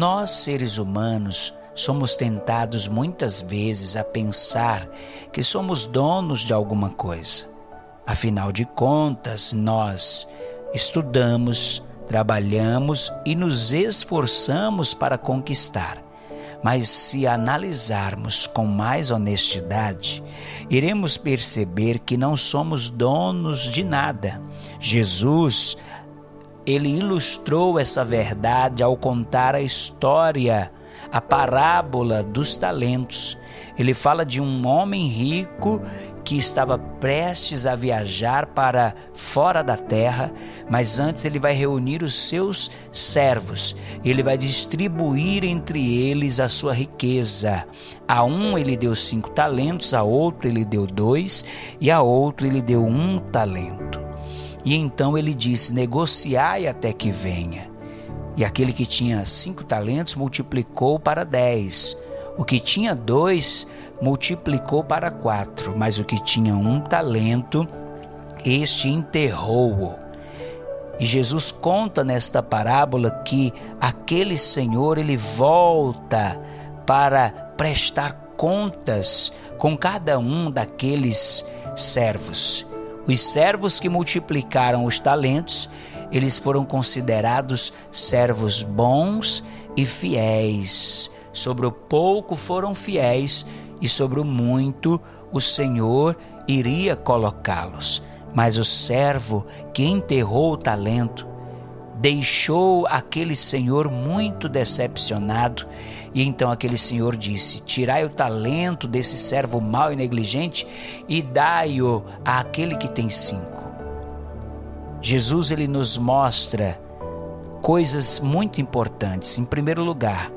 Nós, seres humanos, somos tentados muitas vezes a pensar que somos donos de alguma coisa. Afinal de contas, nós estudamos, trabalhamos e nos esforçamos para conquistar. Mas se analisarmos com mais honestidade, iremos perceber que não somos donos de nada. Jesus, ele ilustrou essa verdade ao contar a história, a parábola dos talentos. Ele fala de um homem rico que estava prestes a viajar para fora da terra, mas antes ele vai reunir os seus servos, ele vai distribuir entre eles a sua riqueza. A um ele deu cinco talentos, a outro ele deu dois, e a outro ele deu um talento. E então ele disse: negociai até que venha. E aquele que tinha cinco talentos multiplicou para dez. O que tinha dois multiplicou para quatro, mas o que tinha um talento, este enterrou-o. E Jesus conta nesta parábola que aquele senhor ele volta para prestar contas com cada um daqueles servos. Os servos que multiplicaram os talentos, eles foram considerados servos bons e fiéis. Sobre o pouco foram fiéis e sobre o muito o Senhor iria colocá-los. Mas o servo que enterrou o talento deixou aquele senhor muito decepcionado. E então aquele senhor disse: Tirai o talento desse servo mau e negligente e dai-o àquele que tem cinco. Jesus ele nos mostra coisas muito importantes. Em primeiro lugar,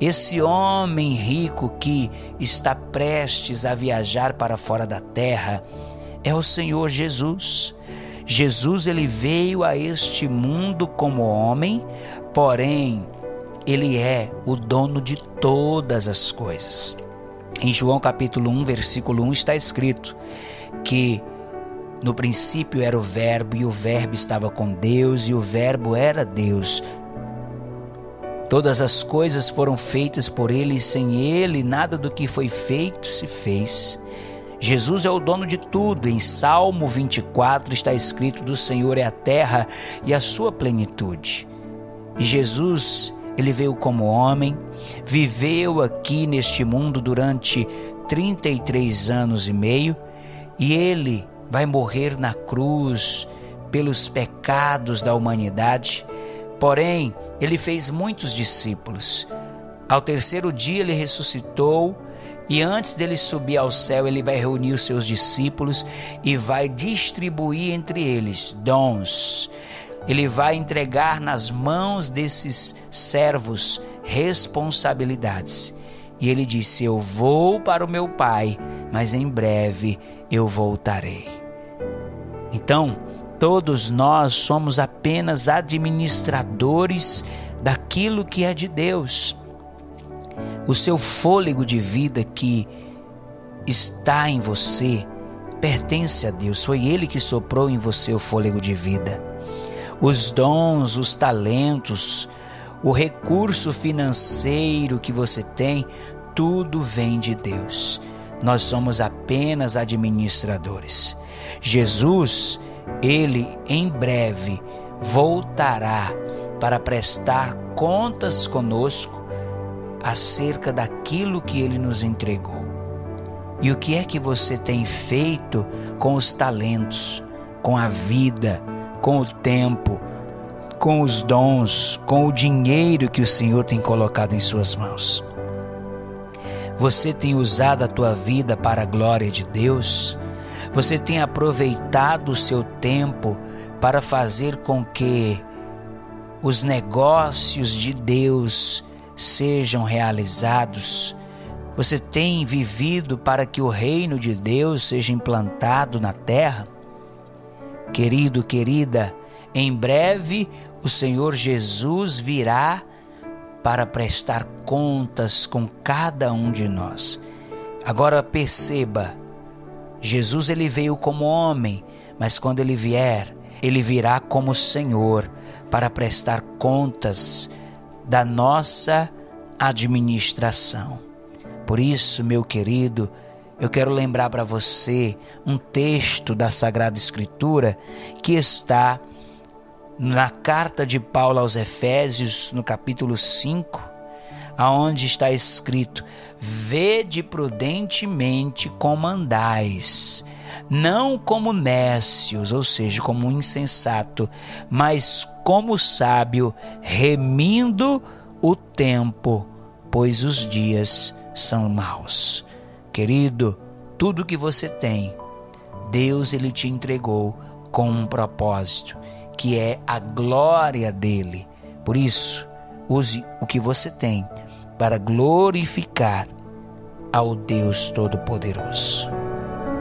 esse homem rico que está prestes a viajar para fora da terra é o Senhor Jesus. Jesus ele veio a este mundo como homem, porém ele é o dono de todas as coisas. Em João capítulo 1, versículo 1 está escrito que no princípio era o Verbo e o Verbo estava com Deus e o Verbo era Deus. Todas as coisas foram feitas por ele e sem ele nada do que foi feito se fez. Jesus é o dono de tudo. Em Salmo 24 está escrito: Do Senhor é a terra e a sua plenitude. E Jesus, ele veio como homem, viveu aqui neste mundo durante 33 anos e meio, e ele vai morrer na cruz pelos pecados da humanidade Porém, ele fez muitos discípulos. Ao terceiro dia ele ressuscitou e antes dele subir ao céu, ele vai reunir os seus discípulos e vai distribuir entre eles dons. Ele vai entregar nas mãos desses servos responsabilidades. E ele disse: Eu vou para o meu Pai, mas em breve eu voltarei. Então, Todos nós somos apenas administradores daquilo que é de Deus. O seu fôlego de vida que está em você pertence a Deus. Foi Ele que soprou em você o fôlego de vida. Os dons, os talentos, o recurso financeiro que você tem, tudo vem de Deus. Nós somos apenas administradores. Jesus, ele em breve voltará para prestar contas conosco acerca daquilo que ele nos entregou. E o que é que você tem feito com os talentos, com a vida, com o tempo, com os dons, com o dinheiro que o Senhor tem colocado em suas mãos? Você tem usado a tua vida para a glória de Deus? Você tem aproveitado o seu tempo para fazer com que os negócios de Deus sejam realizados? Você tem vivido para que o reino de Deus seja implantado na terra? Querido, querida, em breve o Senhor Jesus virá para prestar contas com cada um de nós. Agora perceba, Jesus ele veio como homem, mas quando ele vier, ele virá como Senhor para prestar contas da nossa administração. Por isso, meu querido, eu quero lembrar para você um texto da Sagrada Escritura que está na carta de Paulo aos Efésios, no capítulo 5, aonde está escrito: Vede prudentemente como andais, não como nécios, ou seja, como insensato, mas como sábio, remindo o tempo, pois os dias são maus. Querido, tudo que você tem, Deus ele te entregou com um propósito, que é a glória dele. Por isso, use o que você tem para glorificar ao Deus Todo-Poderoso.